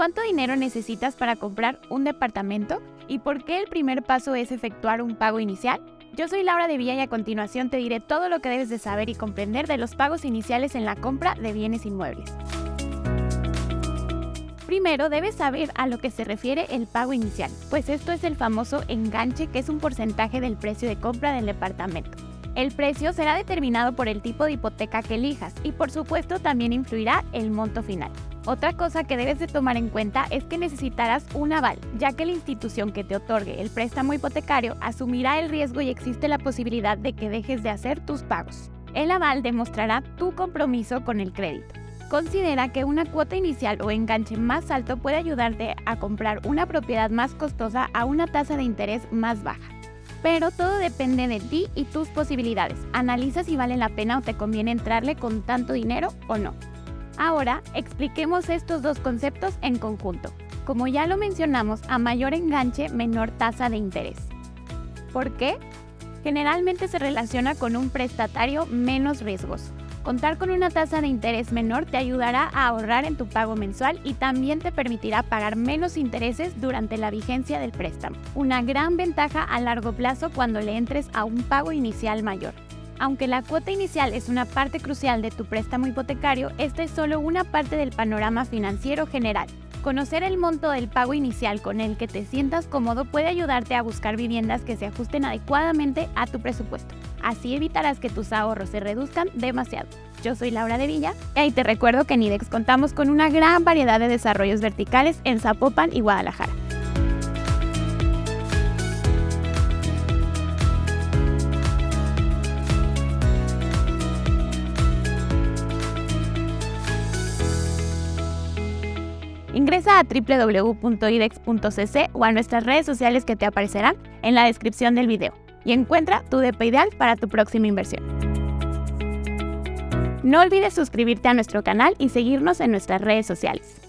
¿Cuánto dinero necesitas para comprar un departamento? ¿Y por qué el primer paso es efectuar un pago inicial? Yo soy Laura de Villa y a continuación te diré todo lo que debes de saber y comprender de los pagos iniciales en la compra de bienes inmuebles. Primero debes saber a lo que se refiere el pago inicial, pues esto es el famoso enganche que es un porcentaje del precio de compra del departamento. El precio será determinado por el tipo de hipoteca que elijas y por supuesto también influirá el monto final. Otra cosa que debes de tomar en cuenta es que necesitarás un aval, ya que la institución que te otorgue el préstamo hipotecario asumirá el riesgo y existe la posibilidad de que dejes de hacer tus pagos. El aval demostrará tu compromiso con el crédito. Considera que una cuota inicial o enganche más alto puede ayudarte a comprar una propiedad más costosa a una tasa de interés más baja. Pero todo depende de ti y tus posibilidades. Analiza si vale la pena o te conviene entrarle con tanto dinero o no. Ahora, expliquemos estos dos conceptos en conjunto. Como ya lo mencionamos, a mayor enganche, menor tasa de interés. ¿Por qué? Generalmente se relaciona con un prestatario menos riesgoso. Contar con una tasa de interés menor te ayudará a ahorrar en tu pago mensual y también te permitirá pagar menos intereses durante la vigencia del préstamo. Una gran ventaja a largo plazo cuando le entres a un pago inicial mayor. Aunque la cuota inicial es una parte crucial de tu préstamo hipotecario, esta es solo una parte del panorama financiero general. Conocer el monto del pago inicial con el que te sientas cómodo puede ayudarte a buscar viviendas que se ajusten adecuadamente a tu presupuesto. Así evitarás que tus ahorros se reduzcan demasiado. Yo soy Laura de Villa y te recuerdo que en IDEX contamos con una gran variedad de desarrollos verticales en Zapopan y Guadalajara. Ingresa a www.idex.cc o a nuestras redes sociales que te aparecerán en la descripción del video y encuentra tu DP ideal para tu próxima inversión. No olvides suscribirte a nuestro canal y seguirnos en nuestras redes sociales.